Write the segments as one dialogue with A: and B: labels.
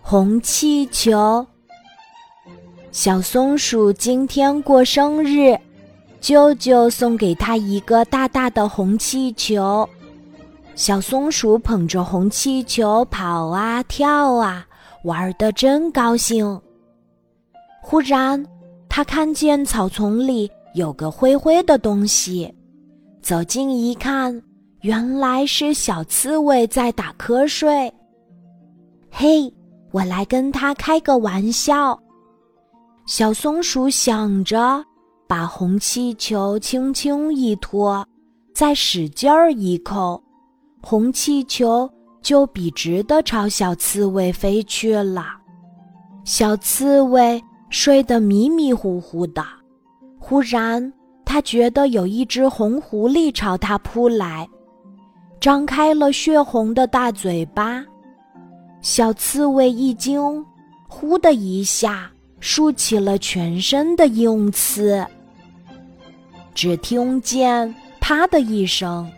A: 红气球。小松鼠今天过生日，舅舅送给他一个大大的红气球。小松鼠捧着红气球跑啊跳啊，玩得真高兴。忽然，他看见草丛里有个灰灰的东西，走近一看，原来是小刺猬在打瞌睡。嘿！我来跟他开个玩笑。小松鼠想着，把红气球轻轻一托，再使劲儿一扣，红气球就笔直的朝小刺猬飞去了。小刺猬睡得迷迷糊糊的，忽然他觉得有一只红狐狸朝他扑来，张开了血红的大嘴巴。小刺猬一惊，呼的一下竖起了全身的硬刺。只听见“啪”的一声，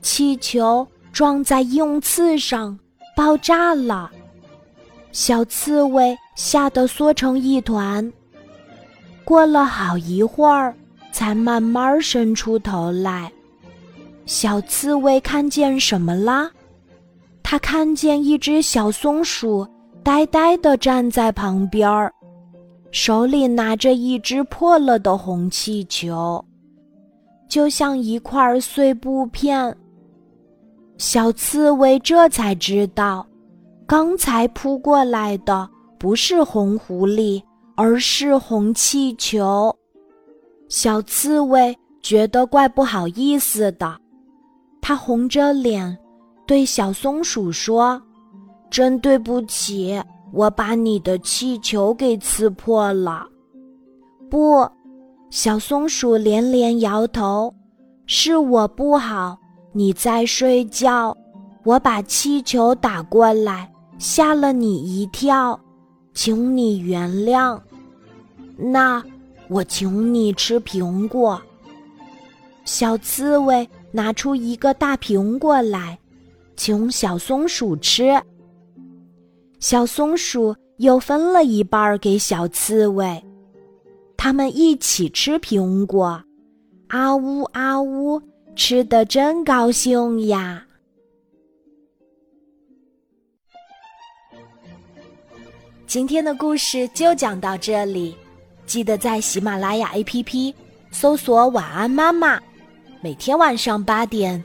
A: 气球撞在硬刺上，爆炸了。小刺猬吓得缩成一团。过了好一会儿，才慢慢伸出头来。小刺猬看见什么啦？他看见一只小松鼠呆呆地站在旁边儿，手里拿着一只破了的红气球，就像一块碎布片。小刺猬这才知道，刚才扑过来的不是红狐狸，而是红气球。小刺猬觉得怪不好意思的，它红着脸。对小松鼠说：“真对不起，我把你的气球给刺破了。”不，小松鼠连连摇头：“是我不好，你在睡觉，我把气球打过来，吓了你一跳，请你原谅。那我请你吃苹果。”小刺猬拿出一个大苹果来。请小松鼠吃。小松鼠又分了一半给小刺猬，他们一起吃苹果，啊呜啊呜，吃的真高兴呀！今天的故事就讲到这里，记得在喜马拉雅 APP 搜索“晚安妈妈”，每天晚上八点。